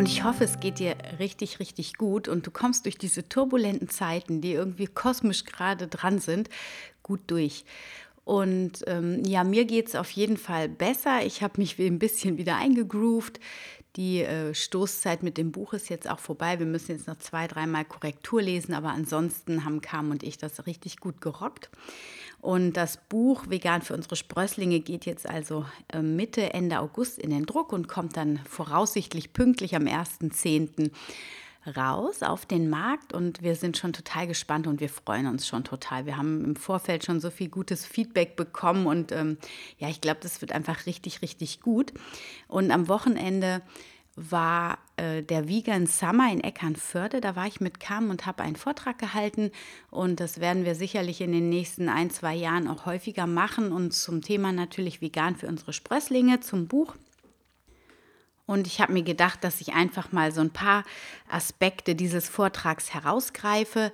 Und ich hoffe, es geht dir richtig, richtig gut und du kommst durch diese turbulenten Zeiten, die irgendwie kosmisch gerade dran sind, gut durch. Und ähm, ja, mir geht es auf jeden Fall besser. Ich habe mich ein bisschen wieder eingegroovt. Die äh, Stoßzeit mit dem Buch ist jetzt auch vorbei. Wir müssen jetzt noch zwei, dreimal Korrektur lesen, aber ansonsten haben Kam und ich das richtig gut gerockt. Und das Buch Vegan für unsere Sprösslinge geht jetzt also äh, Mitte, Ende August in den Druck und kommt dann voraussichtlich pünktlich am 1.10. raus auf den Markt. Und wir sind schon total gespannt und wir freuen uns schon total. Wir haben im Vorfeld schon so viel gutes Feedback bekommen und ähm, ja, ich glaube, das wird einfach richtig, richtig gut. Und am Wochenende war äh, der Vegan Summer in Eckernförde. Da war ich mit Kam und habe einen Vortrag gehalten. Und das werden wir sicherlich in den nächsten ein, zwei Jahren auch häufiger machen. Und zum Thema natürlich vegan für unsere Sprösslinge, zum Buch. Und ich habe mir gedacht, dass ich einfach mal so ein paar Aspekte dieses Vortrags herausgreife,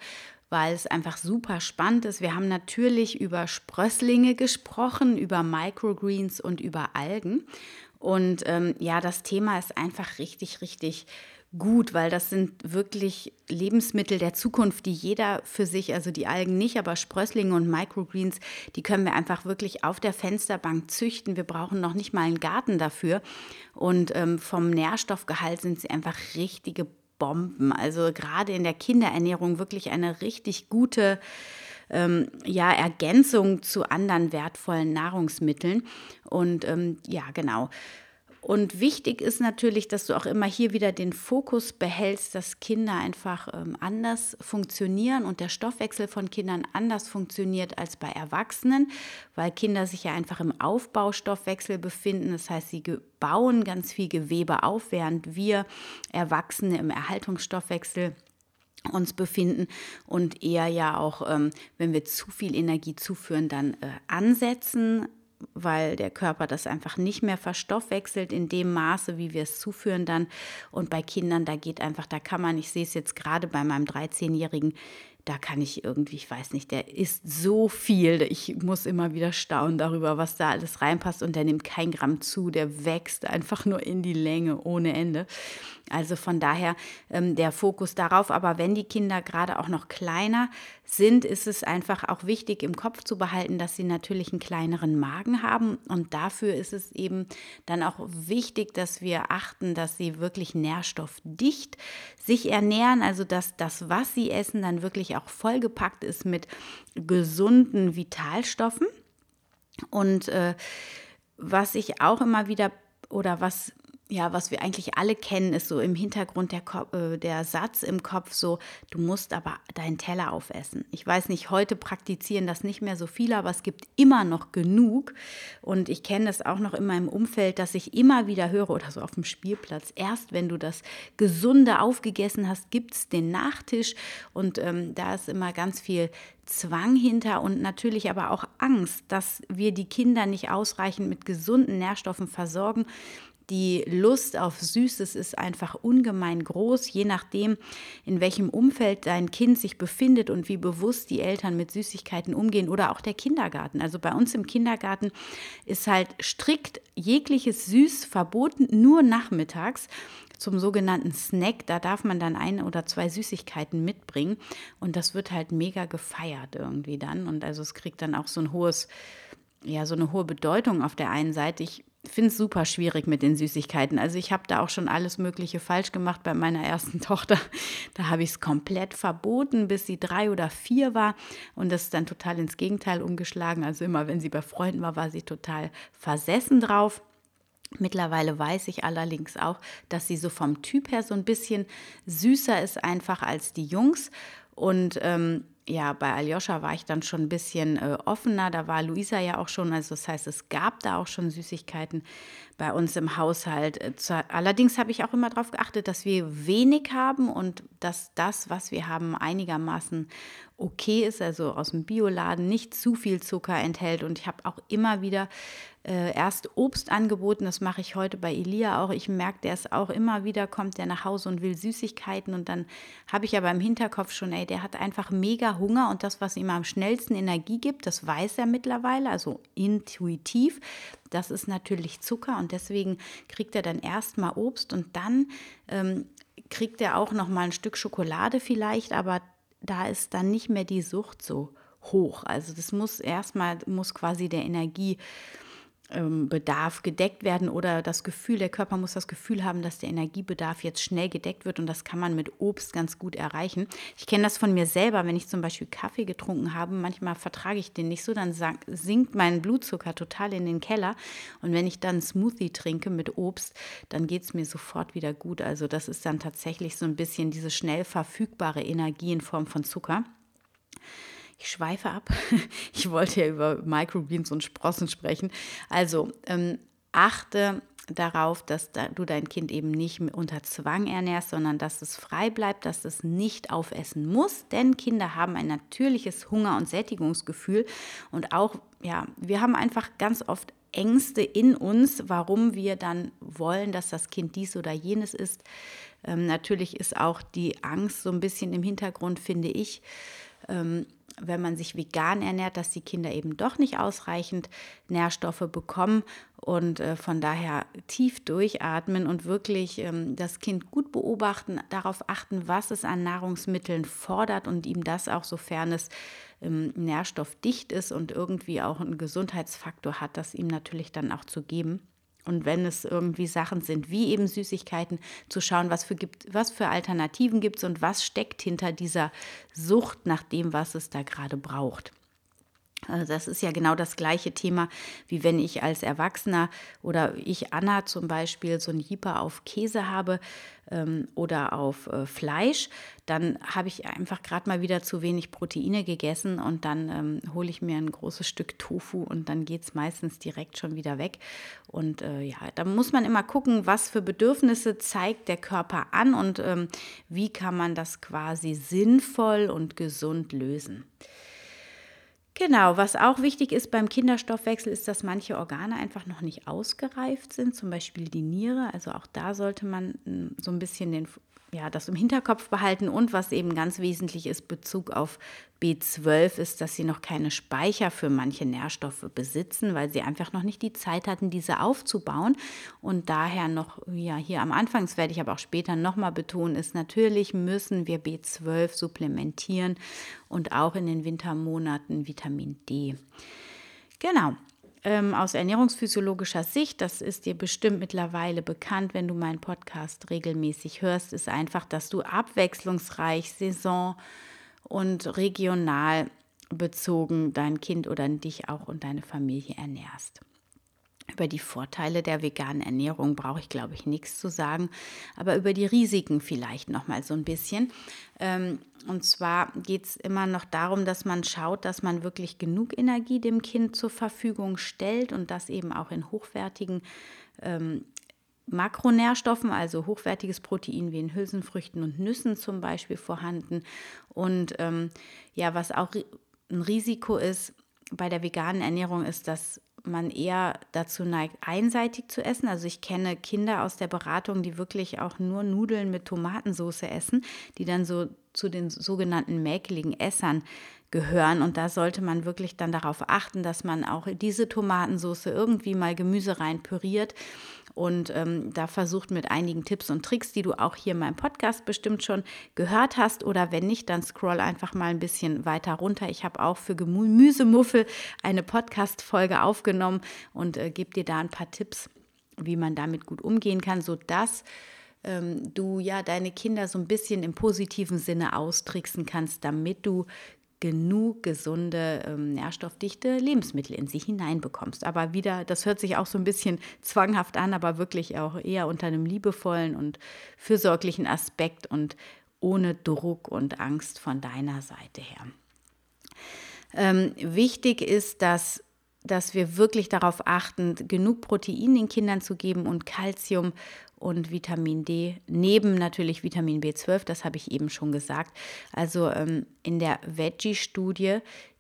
weil es einfach super spannend ist. Wir haben natürlich über Sprösslinge gesprochen, über Microgreens und über Algen. Und ähm, ja, das Thema ist einfach richtig, richtig gut, weil das sind wirklich Lebensmittel der Zukunft, die jeder für sich, also die Algen nicht, aber Sprösslinge und Microgreens, die können wir einfach wirklich auf der Fensterbank züchten. Wir brauchen noch nicht mal einen Garten dafür. Und ähm, vom Nährstoffgehalt sind sie einfach richtige Bomben. Also gerade in der Kinderernährung wirklich eine richtig gute ähm, ja, Ergänzung zu anderen wertvollen Nahrungsmitteln. Und ähm, ja, genau. Und wichtig ist natürlich, dass du auch immer hier wieder den Fokus behältst, dass Kinder einfach ähm, anders funktionieren und der Stoffwechsel von Kindern anders funktioniert als bei Erwachsenen, weil Kinder sich ja einfach im Aufbaustoffwechsel befinden. Das heißt, sie bauen ganz viel Gewebe auf, während wir Erwachsene im Erhaltungsstoffwechsel uns befinden und eher ja auch, ähm, wenn wir zu viel Energie zuführen, dann äh, ansetzen, weil der Körper das einfach nicht mehr verstoffwechselt in dem Maße, wie wir es zuführen dann. Und bei Kindern, da geht einfach, da kann man, ich sehe es jetzt gerade bei meinem 13-Jährigen, da kann ich irgendwie, ich weiß nicht, der isst so viel. Ich muss immer wieder staunen darüber, was da alles reinpasst und der nimmt kein Gramm zu, der wächst einfach nur in die Länge ohne Ende. Also von daher ähm, der Fokus darauf. Aber wenn die Kinder gerade auch noch kleiner sind, ist es einfach auch wichtig im Kopf zu behalten, dass sie natürlich einen kleineren Magen haben. Und dafür ist es eben dann auch wichtig, dass wir achten, dass sie wirklich nährstoffdicht sich ernähren. Also dass das, was sie essen, dann wirklich auch vollgepackt ist mit gesunden Vitalstoffen. Und äh, was ich auch immer wieder oder was ja, was wir eigentlich alle kennen, ist so im Hintergrund der, äh, der Satz im Kopf so, du musst aber deinen Teller aufessen. Ich weiß nicht, heute praktizieren das nicht mehr so viele, aber es gibt immer noch genug. Und ich kenne das auch noch in meinem Umfeld, dass ich immer wieder höre oder so auf dem Spielplatz, erst wenn du das Gesunde aufgegessen hast, gibt es den Nachtisch. Und ähm, da ist immer ganz viel Zwang hinter und natürlich aber auch Angst, dass wir die Kinder nicht ausreichend mit gesunden Nährstoffen versorgen die Lust auf Süßes ist einfach ungemein groß, je nachdem, in welchem Umfeld dein Kind sich befindet und wie bewusst die Eltern mit Süßigkeiten umgehen oder auch der Kindergarten. Also bei uns im Kindergarten ist halt strikt jegliches Süß verboten, nur nachmittags zum sogenannten Snack. Da darf man dann ein oder zwei Süßigkeiten mitbringen und das wird halt mega gefeiert irgendwie dann. Und also es kriegt dann auch so ein hohes, ja, so eine hohe Bedeutung auf der einen Seite. Ich finde es super schwierig mit den Süßigkeiten. Also ich habe da auch schon alles Mögliche falsch gemacht bei meiner ersten Tochter. Da habe ich es komplett verboten, bis sie drei oder vier war. Und das ist dann total ins Gegenteil umgeschlagen. Also immer, wenn sie bei Freunden war, war sie total versessen drauf. Mittlerweile weiß ich allerdings auch, dass sie so vom Typ her so ein bisschen süßer ist einfach als die Jungs. Und ähm, ja, bei Aljoscha war ich dann schon ein bisschen äh, offener. Da war Luisa ja auch schon. Also das heißt, es gab da auch schon Süßigkeiten bei uns im Haushalt. Äh, allerdings habe ich auch immer darauf geachtet, dass wir wenig haben und dass das, was wir haben, einigermaßen okay ist, also aus dem Bioladen, nicht zu viel Zucker enthält. Und ich habe auch immer wieder äh, erst Obst angeboten. Das mache ich heute bei Elia auch. Ich merke, der ist auch immer wieder, kommt der nach Hause und will Süßigkeiten. Und dann habe ich aber im Hinterkopf schon, ey, der hat einfach mega Hunger und das, was ihm am schnellsten Energie gibt, das weiß er mittlerweile, also intuitiv. Das ist natürlich Zucker und deswegen kriegt er dann erstmal Obst und dann ähm, kriegt er auch noch mal ein Stück Schokolade vielleicht, aber da ist dann nicht mehr die Sucht so hoch. Also das muss erstmal muss quasi der Energie Bedarf gedeckt werden oder das Gefühl, der Körper muss das Gefühl haben, dass der Energiebedarf jetzt schnell gedeckt wird und das kann man mit Obst ganz gut erreichen. Ich kenne das von mir selber, wenn ich zum Beispiel Kaffee getrunken habe, manchmal vertrage ich den nicht so, dann sinkt mein Blutzucker total in den Keller und wenn ich dann Smoothie trinke mit Obst, dann geht es mir sofort wieder gut. Also das ist dann tatsächlich so ein bisschen diese schnell verfügbare Energie in Form von Zucker. Ich schweife ab. Ich wollte ja über Microgreens und Sprossen sprechen. Also ähm, achte darauf, dass du dein Kind eben nicht unter Zwang ernährst, sondern dass es frei bleibt, dass es nicht aufessen muss, denn Kinder haben ein natürliches Hunger- und Sättigungsgefühl und auch, ja, wir haben einfach ganz oft Ängste in uns, warum wir dann wollen, dass das Kind dies oder jenes ist. Ähm, natürlich ist auch die Angst so ein bisschen im Hintergrund, finde ich. Ähm, wenn man sich vegan ernährt, dass die Kinder eben doch nicht ausreichend Nährstoffe bekommen und äh, von daher tief durchatmen und wirklich ähm, das Kind gut beobachten, darauf achten, was es an Nahrungsmitteln fordert und ihm das auch, sofern es ähm, nährstoffdicht ist und irgendwie auch einen Gesundheitsfaktor hat, das ihm natürlich dann auch zu geben. Und wenn es irgendwie Sachen sind, wie eben Süßigkeiten, zu schauen, was für, gibt, was für Alternativen gibt es und was steckt hinter dieser Sucht nach dem, was es da gerade braucht. Also das ist ja genau das gleiche Thema, wie wenn ich als Erwachsener oder ich Anna zum Beispiel so ein Jieper auf Käse habe ähm, oder auf äh, Fleisch, dann habe ich einfach gerade mal wieder zu wenig Proteine gegessen und dann ähm, hole ich mir ein großes Stück Tofu und dann geht es meistens direkt schon wieder weg. Und äh, ja, da muss man immer gucken, was für Bedürfnisse zeigt der Körper an und ähm, wie kann man das quasi sinnvoll und gesund lösen. Genau, was auch wichtig ist beim Kinderstoffwechsel, ist, dass manche Organe einfach noch nicht ausgereift sind, zum Beispiel die Niere. Also auch da sollte man hm, so ein bisschen den ja, das im Hinterkopf behalten. Und was eben ganz wesentlich ist, Bezug auf B12, ist, dass sie noch keine Speicher für manche Nährstoffe besitzen, weil sie einfach noch nicht die Zeit hatten, diese aufzubauen. Und daher noch, ja, hier am Anfang, das werde ich aber auch später nochmal betonen, ist natürlich müssen wir B12 supplementieren und auch in den Wintermonaten Vitamin D. Genau ähm, aus ernährungsphysiologischer Sicht, das ist dir bestimmt mittlerweile bekannt, wenn du meinen Podcast regelmäßig hörst, ist einfach, dass du abwechslungsreich, saison- und regional bezogen dein Kind oder dich auch und deine Familie ernährst. Über die Vorteile der veganen Ernährung brauche ich, glaube ich, nichts zu sagen, aber über die Risiken vielleicht noch mal so ein bisschen. Ähm, und zwar geht es immer noch darum, dass man schaut, dass man wirklich genug Energie dem Kind zur Verfügung stellt und das eben auch in hochwertigen ähm, Makronährstoffen, also hochwertiges Protein wie in Hülsenfrüchten und Nüssen zum Beispiel vorhanden. Und ähm, ja, was auch ein Risiko ist bei der veganen Ernährung, ist, dass man eher dazu neigt, einseitig zu essen. Also ich kenne Kinder aus der Beratung, die wirklich auch nur Nudeln mit Tomatensauce essen, die dann so zu den sogenannten mäkeligen Essern gehören. Und da sollte man wirklich dann darauf achten, dass man auch diese Tomatensauce irgendwie mal Gemüse rein püriert und ähm, da versucht mit einigen Tipps und Tricks, die du auch hier in meinem Podcast bestimmt schon gehört hast. Oder wenn nicht, dann scroll einfach mal ein bisschen weiter runter. Ich habe auch für Gemüsemuffel eine Podcast-Folge aufgenommen und äh, gebe dir da ein paar Tipps, wie man damit gut umgehen kann, sodass ähm, du ja deine Kinder so ein bisschen im positiven Sinne austricksen kannst, damit du genug gesunde, ähm, nährstoffdichte Lebensmittel in sich hineinbekommst. Aber wieder, das hört sich auch so ein bisschen zwanghaft an, aber wirklich auch eher unter einem liebevollen und fürsorglichen Aspekt und ohne Druck und Angst von deiner Seite her. Ähm, wichtig ist, dass, dass wir wirklich darauf achten, genug Protein den Kindern zu geben und Kalzium und Vitamin D, neben natürlich Vitamin B12, das habe ich eben schon gesagt. Also ähm, in der Veggie-Studie,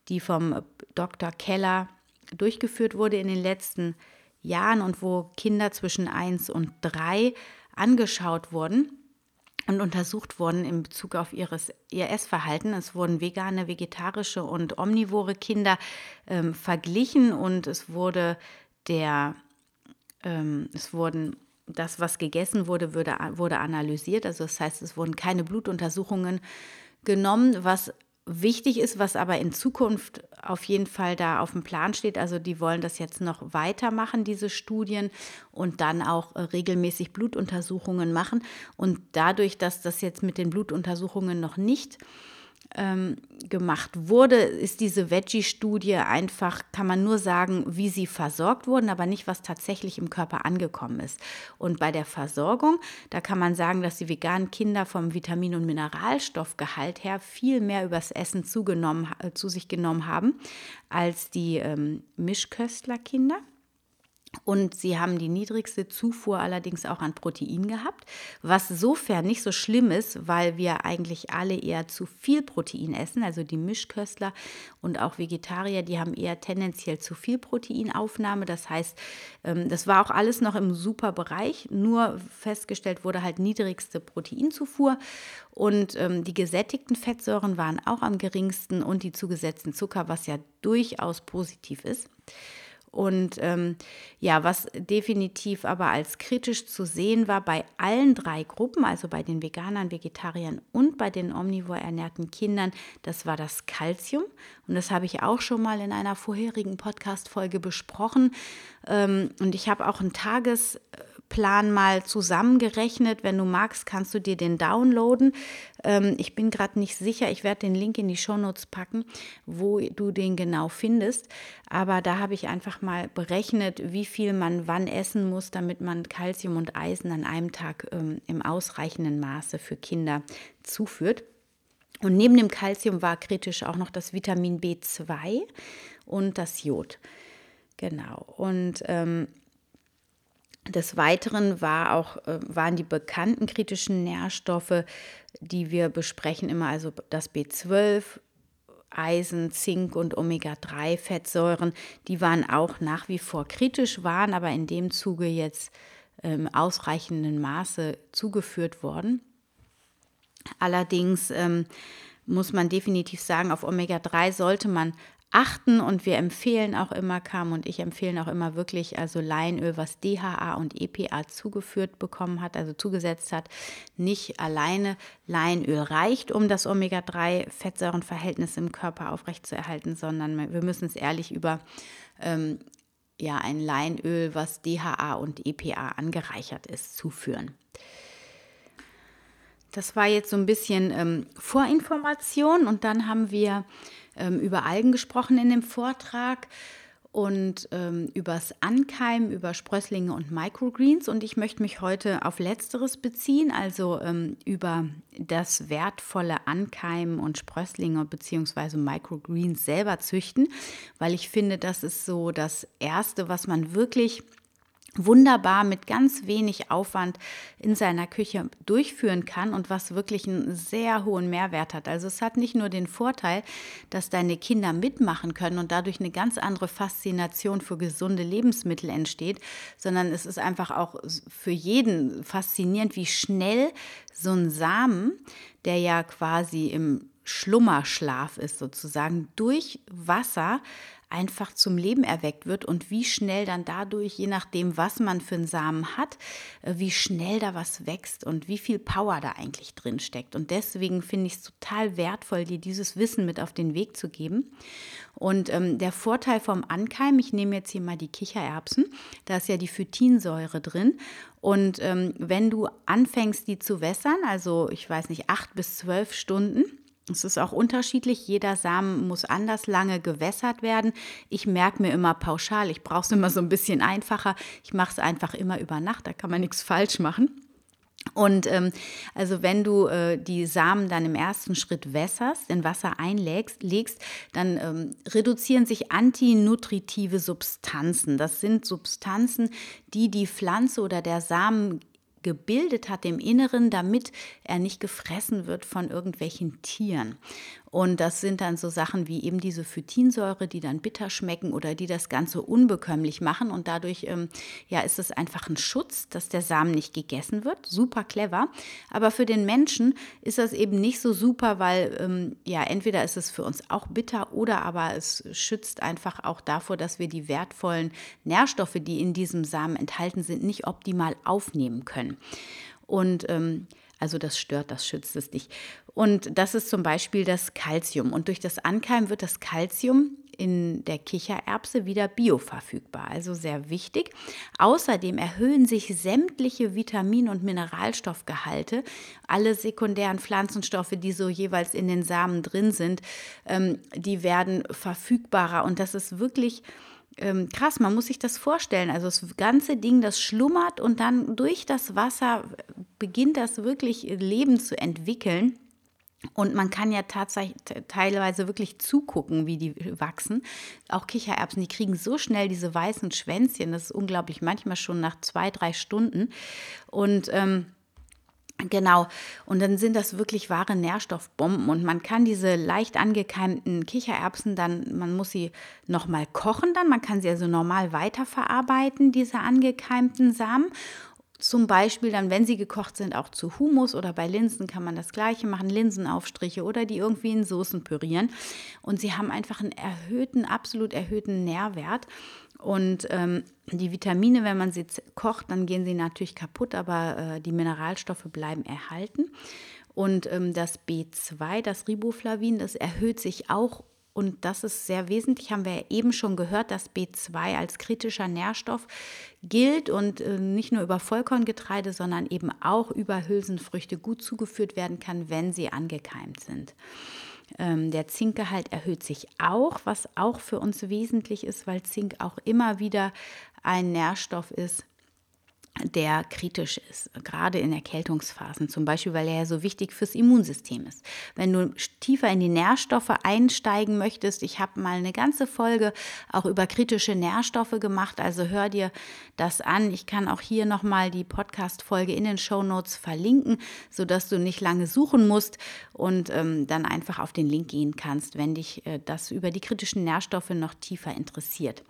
die vom Dr. Keller durchgeführt wurde in den letzten Jahren und wo Kinder zwischen 1 und 3 angeschaut wurden, und untersucht wurden in Bezug auf ihres, ihr Essverhalten. Es wurden vegane, vegetarische und omnivore Kinder ähm, verglichen und es wurde der, ähm, es wurden das, was gegessen wurde, wurde, wurde analysiert. Also das heißt, es wurden keine Blutuntersuchungen genommen, was wichtig ist, was aber in Zukunft auf jeden Fall da auf dem Plan steht. Also die wollen das jetzt noch weitermachen, diese Studien, und dann auch äh, regelmäßig Blutuntersuchungen machen. Und dadurch, dass das jetzt mit den Blutuntersuchungen noch nicht ähm, gemacht wurde, ist diese Veggie-Studie einfach, kann man nur sagen, wie sie versorgt wurden, aber nicht, was tatsächlich im Körper angekommen ist. Und bei der Versorgung, da kann man sagen, dass die veganen Kinder vom Vitamin- und Mineralstoffgehalt her viel mehr übers Essen zugenommen, äh, zu sich genommen haben als die ähm, Mischköstlerkinder. Und sie haben die niedrigste Zufuhr allerdings auch an Protein gehabt, was sofern nicht so schlimm ist, weil wir eigentlich alle eher zu viel Protein essen. Also die Mischköstler und auch Vegetarier, die haben eher tendenziell zu viel Proteinaufnahme. Das heißt, ähm, das war auch alles noch im super Bereich, nur festgestellt wurde halt niedrigste Proteinzufuhr. Und ähm, die gesättigten Fettsäuren waren auch am geringsten und die zugesetzten Zucker, was ja durchaus positiv ist. Und ähm, ja, was definitiv aber als kritisch zu sehen war bei allen drei Gruppen, also bei den Veganern, Vegetariern und bei den omnivor ernährten Kindern, das war das Kalzium. Und das habe ich auch schon mal in einer vorherigen Podcast-Folge besprochen. Ähm, und ich habe auch ein Tages Plan mal zusammengerechnet. Wenn du magst, kannst du dir den downloaden. Ähm, ich bin gerade nicht sicher. Ich werde den Link in die Shownotes packen, wo du den genau findest. Aber da habe ich einfach mal berechnet, wie viel man wann essen muss, damit man Kalzium und Eisen an einem Tag ähm, im ausreichenden Maße für Kinder zuführt. Und neben dem Kalzium war kritisch auch noch das Vitamin B2 und das Jod. Genau. Und ähm, des Weiteren war auch, äh, waren die bekannten kritischen Nährstoffe, die wir besprechen, immer also das B12, Eisen, Zink und Omega-3-Fettsäuren, die waren auch nach wie vor kritisch, waren aber in dem Zuge jetzt im ausreichenden Maße zugeführt worden. Allerdings ähm, muss man definitiv sagen, auf Omega-3 sollte man achten und wir empfehlen auch immer, Kam und ich empfehlen auch immer wirklich, also Leinöl, was DHA und EPA zugeführt bekommen hat, also zugesetzt hat, nicht alleine Leinöl reicht, um das Omega-3-Fettsäurenverhältnis im Körper aufrechtzuerhalten, sondern wir müssen es ehrlich über ähm, ja, ein Leinöl, was DHA und EPA angereichert ist, zuführen. Das war jetzt so ein bisschen ähm, Vorinformation und dann haben wir ähm, über Algen gesprochen in dem Vortrag und ähm, übers Ankeimen, über Sprösslinge und Microgreens. Und ich möchte mich heute auf Letzteres beziehen, also ähm, über das wertvolle Ankeimen und Sprösslinge bzw. Microgreens selber züchten, weil ich finde, das ist so das Erste, was man wirklich wunderbar mit ganz wenig Aufwand in seiner Küche durchführen kann und was wirklich einen sehr hohen Mehrwert hat. Also es hat nicht nur den Vorteil, dass deine Kinder mitmachen können und dadurch eine ganz andere Faszination für gesunde Lebensmittel entsteht, sondern es ist einfach auch für jeden faszinierend, wie schnell so ein Samen, der ja quasi im Schlummerschlaf ist sozusagen, durch Wasser einfach zum Leben erweckt wird und wie schnell dann dadurch, je nachdem, was man für einen Samen hat, äh, wie schnell da was wächst und wie viel Power da eigentlich drin steckt. Und deswegen finde ich es total wertvoll, dir dieses Wissen mit auf den Weg zu geben. Und ähm, der Vorteil vom Ankeim, ich nehme jetzt hier mal die Kichererbsen, da ist ja die Phytinsäure drin. Und ähm, wenn du anfängst, die zu wässern, also ich weiß nicht, acht bis zwölf Stunden, es ist auch unterschiedlich. Jeder Samen muss anders lange gewässert werden. Ich merke mir immer pauschal, ich brauche es immer so ein bisschen einfacher. Ich mache es einfach immer über Nacht, da kann man nichts falsch machen. Und ähm, also wenn du äh, die Samen dann im ersten Schritt wässerst, in Wasser einlegst, legst, dann ähm, reduzieren sich antinutritive Substanzen. Das sind Substanzen, die die Pflanze oder der Samen gebildet hat im Inneren, damit er nicht gefressen wird von irgendwelchen Tieren. Und das sind dann so Sachen wie eben diese Phytinsäure, die dann bitter schmecken oder die das Ganze unbekömmlich machen. Und dadurch ähm, ja, ist es einfach ein Schutz, dass der Samen nicht gegessen wird. Super clever. Aber für den Menschen ist das eben nicht so super, weil ähm, ja, entweder ist es für uns auch bitter oder aber es schützt einfach auch davor, dass wir die wertvollen Nährstoffe, die in diesem Samen enthalten sind, nicht optimal aufnehmen können. Und ähm, also das stört, das schützt es nicht. Und das ist zum Beispiel das Kalzium. Und durch das Ankeimen wird das Kalzium in der Kichererbse wieder bioverfügbar, also sehr wichtig. Außerdem erhöhen sich sämtliche Vitamin- und Mineralstoffgehalte, alle sekundären Pflanzenstoffe, die so jeweils in den Samen drin sind, ähm, die werden verfügbarer. Und das ist wirklich ähm, krass, man muss sich das vorstellen. Also das ganze Ding, das schlummert und dann durch das Wasser beginnt das wirklich Leben zu entwickeln. Und man kann ja tatsächlich teilweise wirklich zugucken, wie die wachsen. Auch Kichererbsen, die kriegen so schnell diese weißen Schwänzchen, das ist unglaublich, manchmal schon nach zwei, drei Stunden. Und ähm, Genau, und dann sind das wirklich wahre Nährstoffbomben. Und man kann diese leicht angekeimten Kichererbsen dann, man muss sie nochmal kochen dann, man kann sie also normal weiterverarbeiten, diese angekeimten Samen. Zum Beispiel dann, wenn sie gekocht sind, auch zu Humus oder bei Linsen kann man das gleiche machen, Linsenaufstriche oder die irgendwie in Soßen pürieren. Und sie haben einfach einen erhöhten, absolut erhöhten Nährwert. Und ähm, die Vitamine, wenn man sie kocht, dann gehen sie natürlich kaputt, aber äh, die Mineralstoffe bleiben erhalten. Und ähm, das B2, das Riboflavin, das erhöht sich auch und das ist sehr wesentlich, haben wir eben schon gehört, dass B2 als kritischer Nährstoff gilt und äh, nicht nur über Vollkorngetreide, sondern eben auch über Hülsenfrüchte gut zugeführt werden kann, wenn sie angekeimt sind. Ähm, der Zinkgehalt erhöht sich auch, was auch für uns wesentlich ist, weil Zink auch immer wieder ein Nährstoff ist, der kritisch ist, gerade in Erkältungsphasen, zum Beispiel, weil er ja so wichtig fürs Immunsystem ist. Wenn du tiefer in die Nährstoffe einsteigen möchtest, ich habe mal eine ganze Folge auch über kritische Nährstoffe gemacht, also hör dir das an. Ich kann auch hier nochmal die Podcast-Folge in den Show Notes verlinken, sodass du nicht lange suchen musst und ähm, dann einfach auf den Link gehen kannst, wenn dich äh, das über die kritischen Nährstoffe noch tiefer interessiert.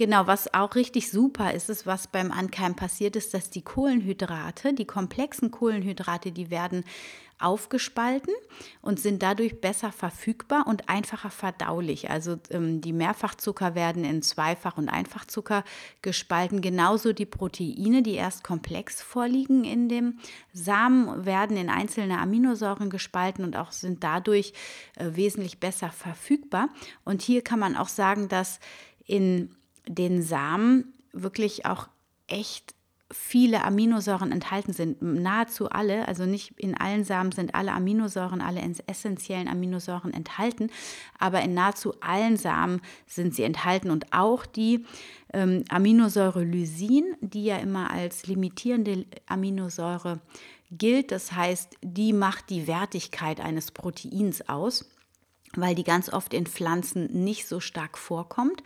Genau, was auch richtig super ist, ist, was beim Ankeimen passiert ist, dass die Kohlenhydrate, die komplexen Kohlenhydrate, die werden aufgespalten und sind dadurch besser verfügbar und einfacher verdaulich. Also ähm, die Mehrfachzucker werden in Zweifach- und Einfachzucker gespalten. Genauso die Proteine, die erst komplex vorliegen in dem Samen, werden in einzelne Aminosäuren gespalten und auch sind dadurch äh, wesentlich besser verfügbar. Und hier kann man auch sagen, dass in den Samen wirklich auch echt viele Aminosäuren enthalten sind, nahezu alle, also nicht in allen Samen sind alle Aminosäuren, alle essentiellen Aminosäuren enthalten, aber in nahezu allen Samen sind sie enthalten. Und auch die ähm, Aminosäure Lysin, die ja immer als limitierende Aminosäure gilt, das heißt, die macht die Wertigkeit eines Proteins aus weil die ganz oft in Pflanzen nicht so stark vorkommt.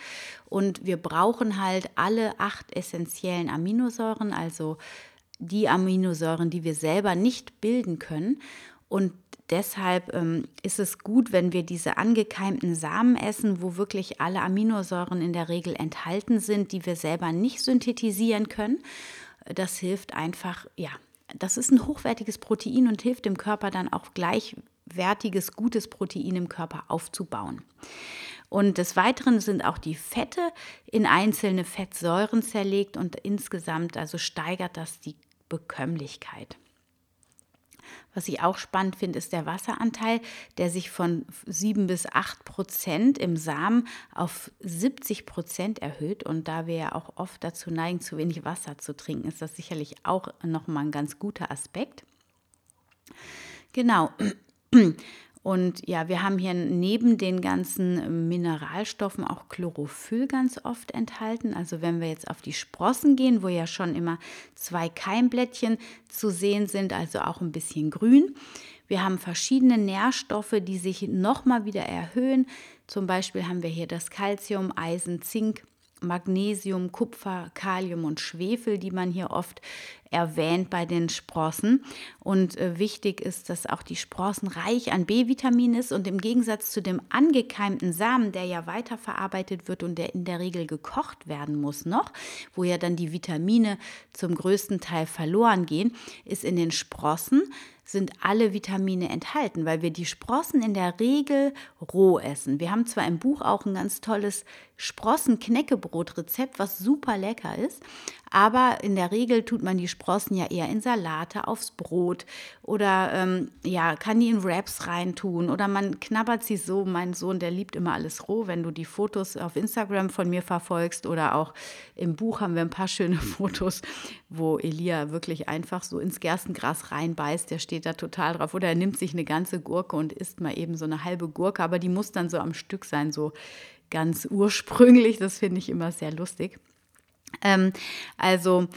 Und wir brauchen halt alle acht essentiellen Aminosäuren, also die Aminosäuren, die wir selber nicht bilden können. Und deshalb ähm, ist es gut, wenn wir diese angekeimten Samen essen, wo wirklich alle Aminosäuren in der Regel enthalten sind, die wir selber nicht synthetisieren können. Das hilft einfach, ja, das ist ein hochwertiges Protein und hilft dem Körper dann auch gleich wertiges, gutes Protein im Körper aufzubauen. Und des Weiteren sind auch die Fette in einzelne Fettsäuren zerlegt und insgesamt also steigert das die Bekömmlichkeit. Was ich auch spannend finde, ist der Wasseranteil, der sich von 7 bis 8 Prozent im Samen auf 70 Prozent erhöht. Und da wir ja auch oft dazu neigen, zu wenig Wasser zu trinken, ist das sicherlich auch nochmal ein ganz guter Aspekt. Genau. Und ja, wir haben hier neben den ganzen Mineralstoffen auch Chlorophyll ganz oft enthalten. Also wenn wir jetzt auf die Sprossen gehen, wo ja schon immer zwei Keimblättchen zu sehen sind, also auch ein bisschen grün. Wir haben verschiedene Nährstoffe, die sich nochmal wieder erhöhen. Zum Beispiel haben wir hier das Calcium, Eisen, Zink, Magnesium, Kupfer, Kalium und Schwefel, die man hier oft erwähnt bei den Sprossen. Und äh, wichtig ist, dass auch die Sprossen reich an B-Vitamin ist und im Gegensatz zu dem angekeimten Samen, der ja weiterverarbeitet wird und der in der Regel gekocht werden muss noch, wo ja dann die Vitamine zum größten Teil verloren gehen, ist in den Sprossen sind alle Vitamine enthalten, weil wir die Sprossen in der Regel roh essen. Wir haben zwar im Buch auch ein ganz tolles Sprossen-Knäckebrot-Rezept, was super lecker ist, aber in der Regel tut man die Sprossen ja eher in Salate, aufs Brot oder ähm, ja, kann die in Wraps reintun oder man knabbert sie so. Mein Sohn, der liebt immer alles roh. Wenn du die Fotos auf Instagram von mir verfolgst oder auch im Buch haben wir ein paar schöne Fotos, wo Elia wirklich einfach so ins Gerstengras reinbeißt. Der steht da total drauf. Oder er nimmt sich eine ganze Gurke und isst mal eben so eine halbe Gurke, aber die muss dann so am Stück sein, so ganz ursprünglich. Das finde ich immer sehr lustig. Ähm, also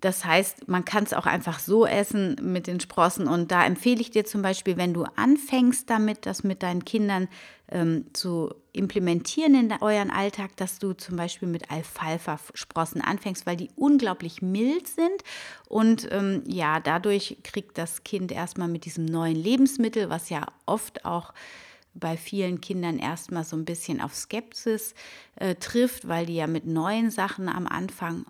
das heißt, man kann es auch einfach so essen mit den Sprossen. Und da empfehle ich dir zum Beispiel, wenn du anfängst damit, das mit deinen Kindern ähm, zu implementieren in euren Alltag, dass du zum Beispiel mit Alfalfa-Sprossen anfängst, weil die unglaublich mild sind. Und ähm, ja, dadurch kriegt das Kind erstmal mit diesem neuen Lebensmittel, was ja oft auch bei vielen Kindern erstmal so ein bisschen auf Skepsis äh, trifft, weil die ja mit neuen Sachen am Anfang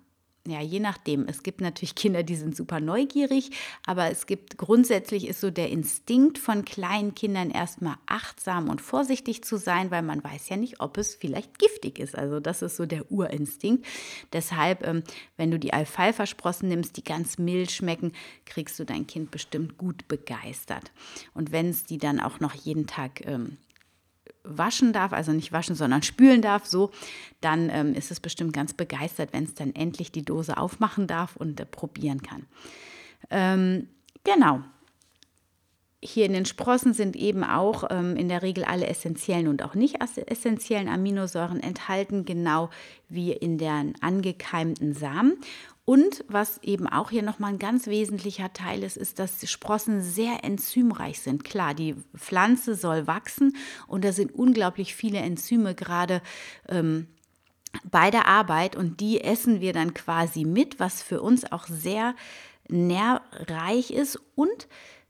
ja, je nachdem. Es gibt natürlich Kinder, die sind super neugierig, aber es gibt grundsätzlich ist so der Instinkt von kleinen Kindern erstmal achtsam und vorsichtig zu sein, weil man weiß ja nicht, ob es vielleicht giftig ist. Also das ist so der Urinstinkt. Deshalb, ähm, wenn du die Alfalfa-Sprossen nimmst, die ganz mild schmecken, kriegst du dein Kind bestimmt gut begeistert. Und wenn es die dann auch noch jeden Tag ähm, waschen darf, also nicht waschen, sondern spülen darf, so, dann ähm, ist es bestimmt ganz begeistert, wenn es dann endlich die Dose aufmachen darf und äh, probieren kann. Ähm, genau. Hier in den Sprossen sind eben auch ähm, in der Regel alle essentiellen und auch nicht essentiellen Aminosäuren enthalten, genau wie in den angekeimten Samen. Und was eben auch hier nochmal ein ganz wesentlicher Teil ist, ist, dass die Sprossen sehr enzymreich sind. Klar, die Pflanze soll wachsen und da sind unglaublich viele Enzyme gerade ähm, bei der Arbeit und die essen wir dann quasi mit, was für uns auch sehr nährreich ist. Und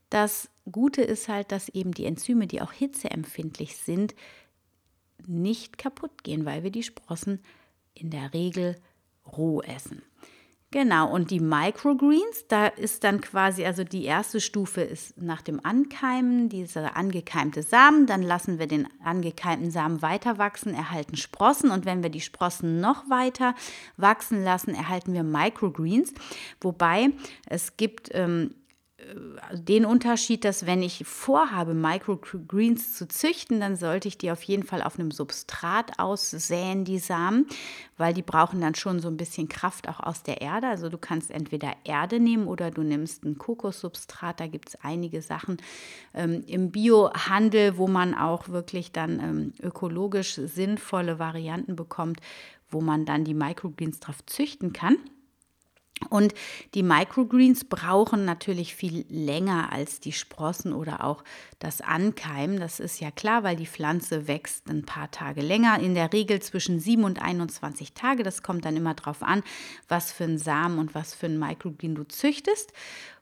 das Gute ist halt, dass eben die Enzyme, die auch hitzeempfindlich sind, nicht kaputt gehen, weil wir die Sprossen in der Regel roh essen. Genau, und die Microgreens, da ist dann quasi, also die erste Stufe ist nach dem Ankeimen, dieser angekeimte Samen, dann lassen wir den angekeimten Samen weiter wachsen, erhalten Sprossen und wenn wir die Sprossen noch weiter wachsen lassen, erhalten wir Microgreens, wobei es gibt ähm, äh, den Unterschied, dass wenn ich vorhabe, Microgreens zu züchten, dann sollte ich die auf jeden Fall auf einem Substrat aussäen, die Samen, weil die brauchen dann schon so ein bisschen Kraft auch aus der Erde. Also du kannst entweder Erde nehmen oder du nimmst ein Kokossubstrat. Da gibt es einige Sachen ähm, im Biohandel, wo man auch wirklich dann ähm, ökologisch sinnvolle Varianten bekommt, wo man dann die Microgreens drauf züchten kann. Und die Microgreens brauchen natürlich viel länger als die Sprossen oder auch das Ankeimen. Das ist ja klar, weil die Pflanze wächst ein paar Tage länger, in der Regel zwischen 7 und 21 Tage. Das kommt dann immer darauf an, was für ein Samen und was für ein Microgreen du züchtest.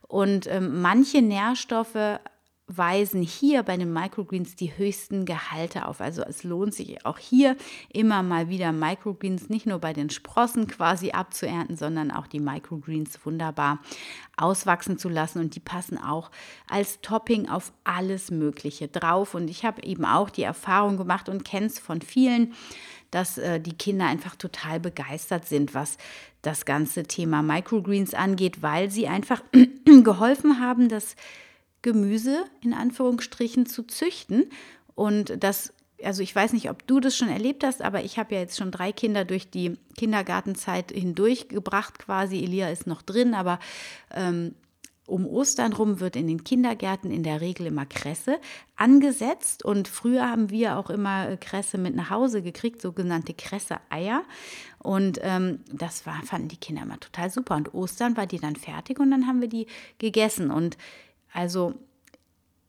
Und ähm, manche Nährstoffe weisen hier bei den Microgreens die höchsten Gehalte auf. Also es lohnt sich auch hier immer mal wieder Microgreens nicht nur bei den Sprossen quasi abzuernten, sondern auch die Microgreens wunderbar auswachsen zu lassen und die passen auch als Topping auf alles Mögliche drauf. Und ich habe eben auch die Erfahrung gemacht und kenne es von vielen, dass äh, die Kinder einfach total begeistert sind, was das ganze Thema Microgreens angeht, weil sie einfach geholfen haben, dass Gemüse in Anführungsstrichen zu züchten. Und das, also ich weiß nicht, ob du das schon erlebt hast, aber ich habe ja jetzt schon drei Kinder durch die Kindergartenzeit hindurchgebracht quasi. Elia ist noch drin, aber ähm, um Ostern rum wird in den Kindergärten in der Regel immer Kresse angesetzt. Und früher haben wir auch immer Kresse mit nach Hause gekriegt, sogenannte Kresse-Eier. Und ähm, das war, fanden die Kinder immer total super. Und Ostern war die dann fertig und dann haben wir die gegessen. Und also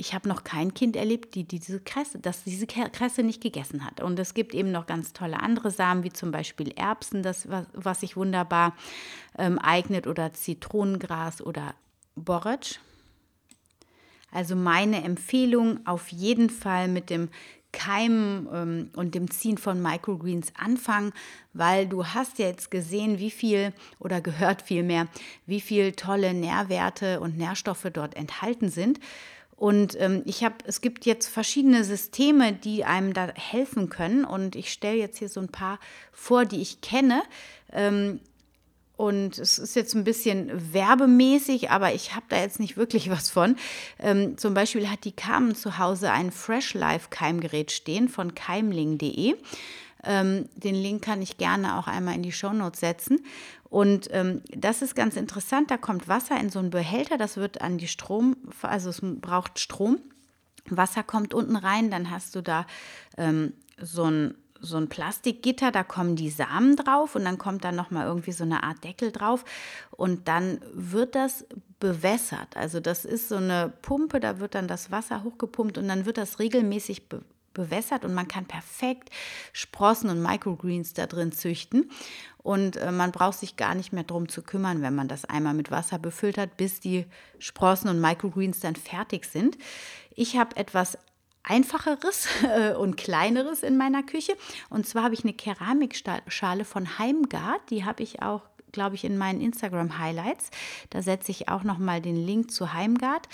ich habe noch kein Kind erlebt, die diese Kresse, das diese Kresse nicht gegessen hat. Und es gibt eben noch ganz tolle andere Samen, wie zum Beispiel Erbsen, das, was sich wunderbar ähm, eignet, oder Zitronengras oder Borretsch. Also meine Empfehlung auf jeden Fall mit dem Keimen ähm, und dem Ziehen von Microgreens anfangen, weil du hast jetzt gesehen, wie viel oder gehört vielmehr, wie viel tolle Nährwerte und Nährstoffe dort enthalten sind. Und ähm, ich habe, es gibt jetzt verschiedene Systeme, die einem da helfen können. Und ich stelle jetzt hier so ein paar vor, die ich kenne. Ähm, und es ist jetzt ein bisschen werbemäßig, aber ich habe da jetzt nicht wirklich was von. Ähm, zum Beispiel hat die Carmen zu Hause ein Fresh Life Keimgerät stehen von keimling.de. Ähm, den Link kann ich gerne auch einmal in die Shownotes setzen. Und ähm, das ist ganz interessant. Da kommt Wasser in so einen Behälter, das wird an die Strom, also es braucht Strom. Wasser kommt unten rein, dann hast du da ähm, so ein so ein Plastikgitter, da kommen die Samen drauf und dann kommt da noch mal irgendwie so eine Art Deckel drauf und dann wird das bewässert. Also das ist so eine Pumpe, da wird dann das Wasser hochgepumpt und dann wird das regelmäßig be bewässert und man kann perfekt Sprossen und Microgreens da drin züchten. Und äh, man braucht sich gar nicht mehr drum zu kümmern, wenn man das einmal mit Wasser befüllt hat, bis die Sprossen und Microgreens dann fertig sind. Ich habe etwas einfacheres äh, und kleineres in meiner Küche. Und zwar habe ich eine Keramikschale von Heimgard. Die habe ich auch glaube ich, in meinen Instagram-Highlights. Da setze ich auch nochmal den Link zu Heimgard.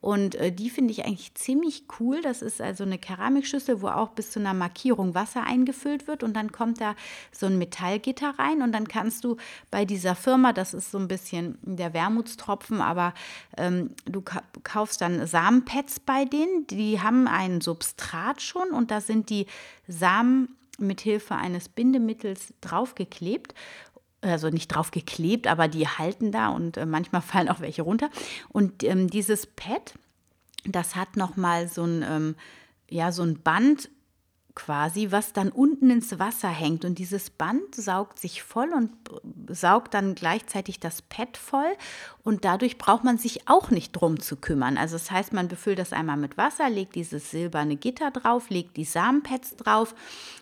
Und äh, die finde ich eigentlich ziemlich cool. Das ist also eine Keramikschüssel, wo auch bis zu einer Markierung Wasser eingefüllt wird. Und dann kommt da so ein Metallgitter rein. Und dann kannst du bei dieser Firma, das ist so ein bisschen der Wermutstropfen, aber ähm, du kaufst dann Samenpads bei denen. Die haben ein Substrat schon und da sind die Samen mit Hilfe eines Bindemittels draufgeklebt also nicht drauf geklebt, aber die halten da und äh, manchmal fallen auch welche runter. Und ähm, dieses Pad, das hat nochmal so ein, ähm, ja, so ein Band quasi, was dann unten ins Wasser hängt. Und dieses Band saugt sich voll und saugt dann gleichzeitig das Pad voll. Und dadurch braucht man sich auch nicht drum zu kümmern. Also das heißt, man befüllt das einmal mit Wasser, legt dieses silberne Gitter drauf, legt die Samenpads drauf.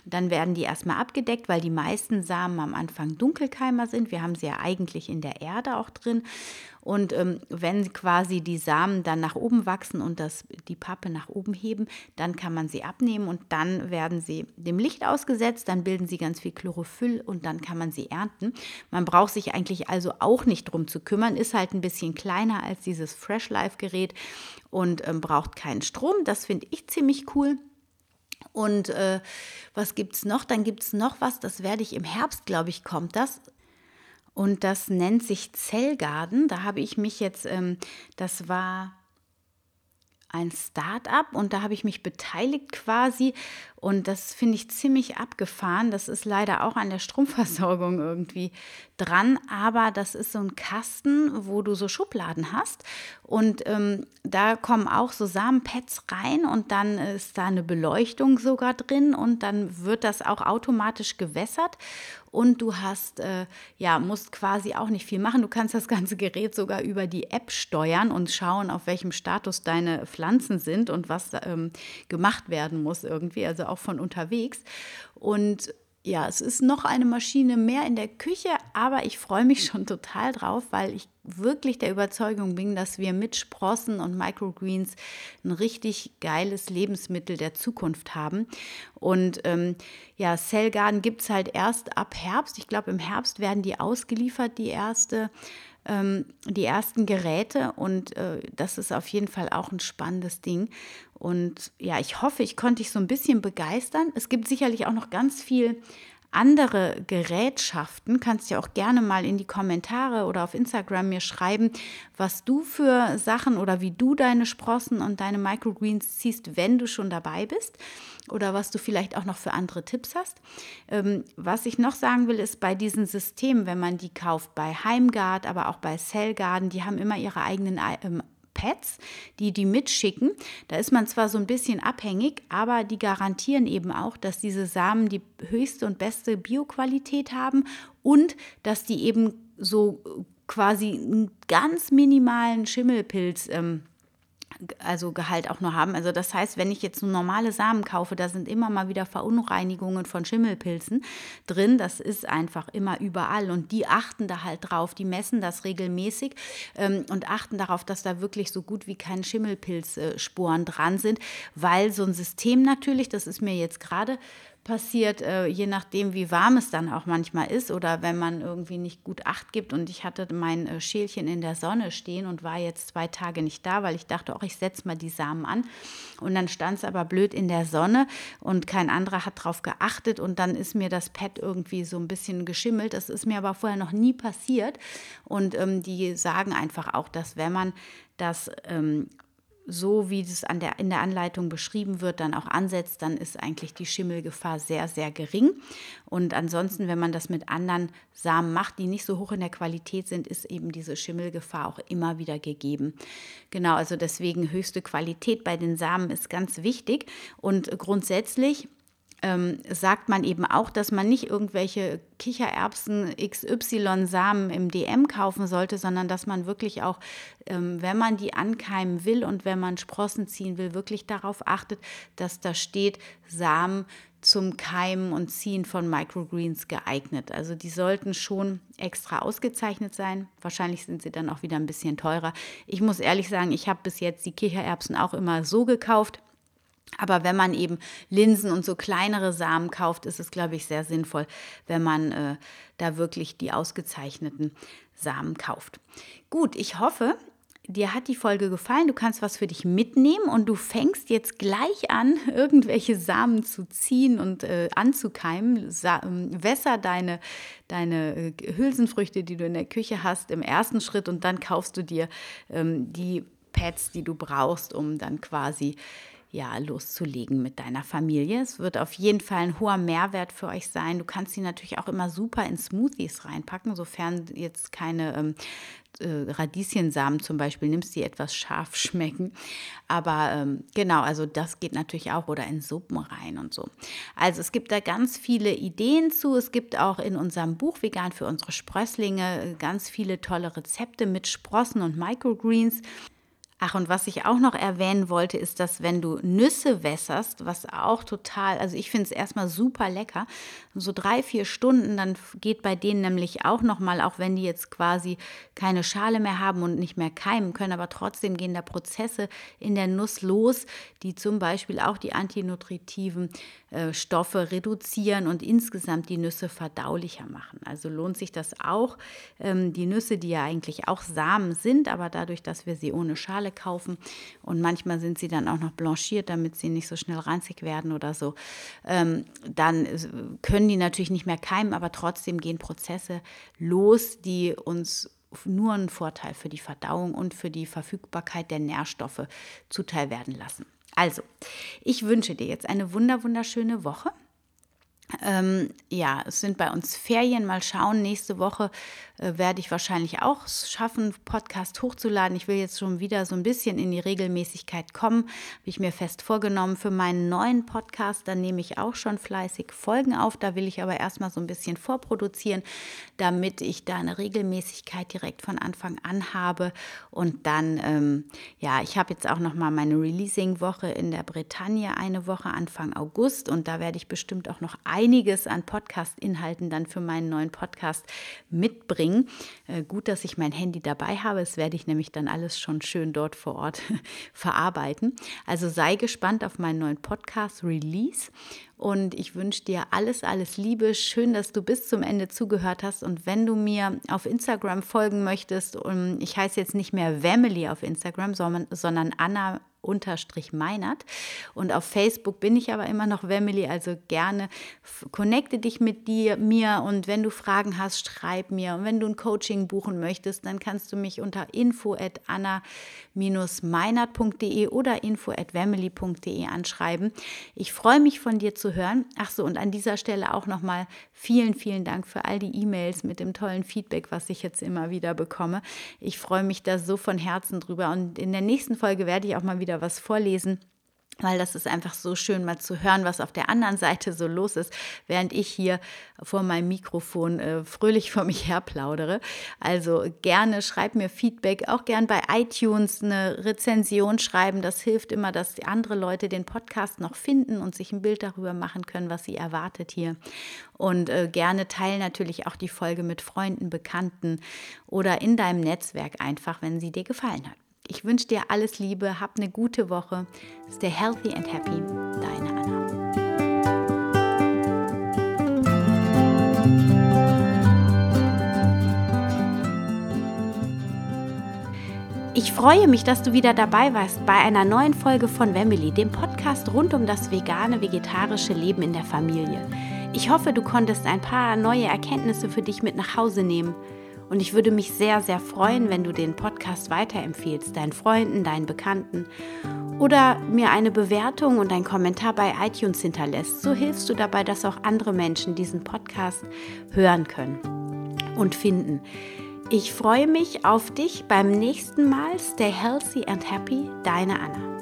Dann werden die erstmal abgedeckt, weil die meisten Samen am Anfang Dunkelkeimer sind. Wir haben sie ja eigentlich in der Erde auch drin. Und ähm, wenn quasi die Samen dann nach oben wachsen und das, die Pappe nach oben heben, dann kann man sie abnehmen und dann werden sie dem Licht ausgesetzt, dann bilden sie ganz viel Chlorophyll und dann kann man sie ernten. Man braucht sich eigentlich also auch nicht drum zu kümmern, ist halt ein bisschen kleiner als dieses Fresh Life Gerät und ähm, braucht keinen Strom. Das finde ich ziemlich cool. Und äh, was gibt es noch? Dann gibt es noch was, das werde ich im Herbst, glaube ich, kommt das. Und das nennt sich Zellgarden. Da habe ich mich jetzt, ähm, das war ein Start-up und da habe ich mich beteiligt quasi und das finde ich ziemlich abgefahren. Das ist leider auch an der Stromversorgung irgendwie dran, aber das ist so ein Kasten, wo du so Schubladen hast und ähm, da kommen auch so Samenpads rein und dann ist da eine Beleuchtung sogar drin und dann wird das auch automatisch gewässert und du hast, äh, ja, musst quasi auch nicht viel machen. Du kannst das ganze Gerät sogar über die App steuern und schauen, auf welchem Status deine Pflanzen sind und was ähm, gemacht werden muss irgendwie, also auch von unterwegs. Und ja, es ist noch eine Maschine mehr in der Küche, aber ich freue mich schon total drauf, weil ich wirklich der Überzeugung bin, dass wir mit Sprossen und Microgreens ein richtig geiles Lebensmittel der Zukunft haben. Und ähm, ja, Cell Garden gibt es halt erst ab Herbst. Ich glaube, im Herbst werden die ausgeliefert, die erste ähm, die ersten Geräte und äh, das ist auf jeden Fall auch ein spannendes Ding. Und ja, ich hoffe, ich konnte dich so ein bisschen begeistern. Es gibt sicherlich auch noch ganz viel andere Gerätschaften, kannst du auch gerne mal in die Kommentare oder auf Instagram mir schreiben, was du für Sachen oder wie du deine Sprossen und deine Microgreens ziehst, wenn du schon dabei bist oder was du vielleicht auch noch für andere Tipps hast. Ähm, was ich noch sagen will, ist bei diesen Systemen, wenn man die kauft, bei Heimgard, aber auch bei Cellgarden, die haben immer ihre eigenen ähm, Pads, die die mitschicken. Da ist man zwar so ein bisschen abhängig, aber die garantieren eben auch, dass diese Samen die höchste und beste Bioqualität haben und dass die eben so quasi einen ganz minimalen Schimmelpilz ähm, also Gehalt auch nur haben. Also das heißt, wenn ich jetzt nur normale Samen kaufe, da sind immer mal wieder Verunreinigungen von Schimmelpilzen drin. Das ist einfach immer überall und die achten da halt drauf. Die messen das regelmäßig ähm, und achten darauf, dass da wirklich so gut wie keine Schimmelpilzsporen dran sind, weil so ein System natürlich, das ist mir jetzt gerade passiert, äh, je nachdem, wie warm es dann auch manchmal ist oder wenn man irgendwie nicht gut Acht gibt. Und ich hatte mein äh, Schälchen in der Sonne stehen und war jetzt zwei Tage nicht da, weil ich dachte, auch ich setze mal die Samen an. Und dann stand es aber blöd in der Sonne und kein anderer hat drauf geachtet und dann ist mir das Pad irgendwie so ein bisschen geschimmelt. Das ist mir aber vorher noch nie passiert. Und ähm, die sagen einfach auch, dass wenn man das ähm, so wie an der, in der Anleitung beschrieben wird, dann auch ansetzt, dann ist eigentlich die Schimmelgefahr sehr, sehr gering. Und ansonsten, wenn man das mit anderen Samen macht, die nicht so hoch in der Qualität sind, ist eben diese Schimmelgefahr auch immer wieder gegeben. Genau, also deswegen höchste Qualität bei den Samen ist ganz wichtig. Und grundsätzlich ähm, sagt man eben auch, dass man nicht irgendwelche Kichererbsen XY-Samen im DM kaufen sollte, sondern dass man wirklich auch, ähm, wenn man die ankeimen will und wenn man Sprossen ziehen will, wirklich darauf achtet, dass da steht Samen zum Keimen und Ziehen von Microgreens geeignet. Also die sollten schon extra ausgezeichnet sein. Wahrscheinlich sind sie dann auch wieder ein bisschen teurer. Ich muss ehrlich sagen, ich habe bis jetzt die Kichererbsen auch immer so gekauft aber wenn man eben Linsen und so kleinere Samen kauft, ist es, glaube ich, sehr sinnvoll, wenn man äh, da wirklich die ausgezeichneten Samen kauft. Gut, ich hoffe, dir hat die Folge gefallen. Du kannst was für dich mitnehmen und du fängst jetzt gleich an, irgendwelche Samen zu ziehen und äh, anzukeimen. Sa ähm, wässer deine, deine äh, Hülsenfrüchte, die du in der Küche hast, im ersten Schritt und dann kaufst du dir ähm, die Pads, die du brauchst, um dann quasi ja, loszulegen mit deiner Familie. Es wird auf jeden Fall ein hoher Mehrwert für euch sein. Du kannst sie natürlich auch immer super in Smoothies reinpacken, sofern jetzt keine ähm, äh, Radieschensamen zum Beispiel nimmst, die etwas scharf schmecken. Aber ähm, genau, also das geht natürlich auch oder in Suppen rein und so. Also es gibt da ganz viele Ideen zu. Es gibt auch in unserem Buch Vegan für unsere Sprösslinge äh, ganz viele tolle Rezepte mit Sprossen und Microgreens. Ach, und was ich auch noch erwähnen wollte, ist, dass wenn du Nüsse wässerst, was auch total, also ich finde es erstmal super lecker, so drei, vier Stunden, dann geht bei denen nämlich auch nochmal, auch wenn die jetzt quasi keine Schale mehr haben und nicht mehr keimen können, aber trotzdem gehen da Prozesse in der Nuss los, die zum Beispiel auch die antinutritiven äh, Stoffe reduzieren und insgesamt die Nüsse verdaulicher machen. Also lohnt sich das auch. Ähm, die Nüsse, die ja eigentlich auch Samen sind, aber dadurch, dass wir sie ohne Schale Schale kaufen. Und manchmal sind sie dann auch noch blanchiert, damit sie nicht so schnell ranzig werden oder so. Ähm, dann können die natürlich nicht mehr keimen, aber trotzdem gehen Prozesse los, die uns nur einen Vorteil für die Verdauung und für die Verfügbarkeit der Nährstoffe zuteil werden lassen. Also, ich wünsche dir jetzt eine wunder wunderschöne Woche. Ähm, ja, es sind bei uns Ferien. Mal schauen. Nächste Woche werde ich wahrscheinlich auch schaffen, Podcast hochzuladen. Ich will jetzt schon wieder so ein bisschen in die Regelmäßigkeit kommen. Habe ich mir fest vorgenommen für meinen neuen Podcast. Da nehme ich auch schon fleißig Folgen auf. Da will ich aber erstmal so ein bisschen vorproduzieren, damit ich da eine Regelmäßigkeit direkt von Anfang an habe. Und dann, ähm, ja, ich habe jetzt auch noch mal meine Releasing-Woche in der Bretagne, eine Woche Anfang August. Und da werde ich bestimmt auch noch einiges an Podcast-Inhalten dann für meinen neuen Podcast mitbringen. Äh, gut, dass ich mein Handy dabei habe. Das werde ich nämlich dann alles schon schön dort vor Ort verarbeiten. Also sei gespannt auf meinen neuen Podcast Release. Und ich wünsche dir alles, alles Liebe. Schön, dass du bis zum Ende zugehört hast. Und wenn du mir auf Instagram folgen möchtest, ich heiße jetzt nicht mehr Family auf Instagram, sondern Anna meinert. Und auf Facebook bin ich aber immer noch Wemily, also gerne connecte dich mit dir, mir und wenn du Fragen hast, schreib mir. Und wenn du ein Coaching buchen möchtest, dann kannst du mich unter info at anna-meinert.de oder info at anschreiben. Ich freue mich von dir zu hören. Ach so, und an dieser Stelle auch nochmal vielen, vielen Dank für all die E-Mails mit dem tollen Feedback, was ich jetzt immer wieder bekomme. Ich freue mich da so von Herzen drüber. Und in der nächsten Folge werde ich auch mal wieder was vorlesen weil das ist einfach so schön mal zu hören, was auf der anderen Seite so los ist, während ich hier vor meinem Mikrofon äh, fröhlich vor mich her plaudere. Also gerne schreib mir Feedback, auch gern bei iTunes eine Rezension schreiben. Das hilft immer, dass andere Leute den Podcast noch finden und sich ein Bild darüber machen können, was sie erwartet hier. Und äh, gerne teile natürlich auch die Folge mit Freunden, Bekannten oder in deinem Netzwerk einfach, wenn sie dir gefallen hat. Ich wünsche dir alles Liebe, hab eine gute Woche. Stay healthy and happy. Deine Anna. Ich freue mich, dass du wieder dabei warst bei einer neuen Folge von Family, dem Podcast rund um das vegane, vegetarische Leben in der Familie. Ich hoffe, du konntest ein paar neue Erkenntnisse für dich mit nach Hause nehmen. Und ich würde mich sehr, sehr freuen, wenn du den Podcast weiterempfehlst, deinen Freunden, deinen Bekannten oder mir eine Bewertung und einen Kommentar bei iTunes hinterlässt. So hilfst du dabei, dass auch andere Menschen diesen Podcast hören können und finden. Ich freue mich auf dich beim nächsten Mal. Stay healthy and happy, deine Anna.